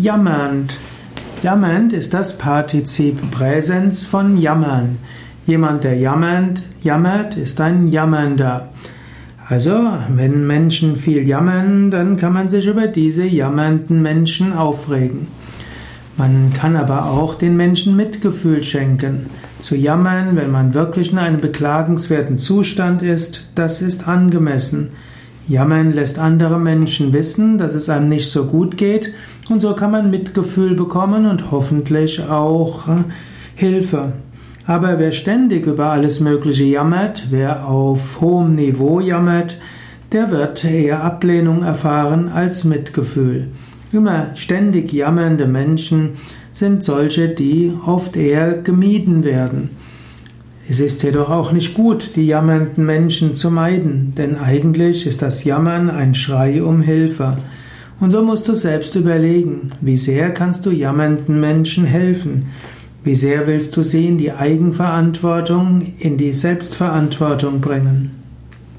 Jammernd. Jammernd ist das Partizip Präsens von jammern. Jemand, der jammernd, jammert, ist ein Jammernder. Also, wenn Menschen viel jammern, dann kann man sich über diese jammernden Menschen aufregen. Man kann aber auch den Menschen Mitgefühl schenken. Zu jammern, wenn man wirklich in einem beklagenswerten Zustand ist, das ist angemessen. Jammern lässt andere Menschen wissen, dass es einem nicht so gut geht und so kann man Mitgefühl bekommen und hoffentlich auch äh, Hilfe. Aber wer ständig über alles Mögliche jammert, wer auf hohem Niveau jammert, der wird eher Ablehnung erfahren als Mitgefühl. Immer ständig jammernde Menschen sind solche, die oft eher gemieden werden. Es ist jedoch auch nicht gut, die jammernden Menschen zu meiden, denn eigentlich ist das Jammern ein Schrei um Hilfe. Und so musst du selbst überlegen, wie sehr kannst du jammernden Menschen helfen? Wie sehr willst du sie in die Eigenverantwortung, in die Selbstverantwortung bringen?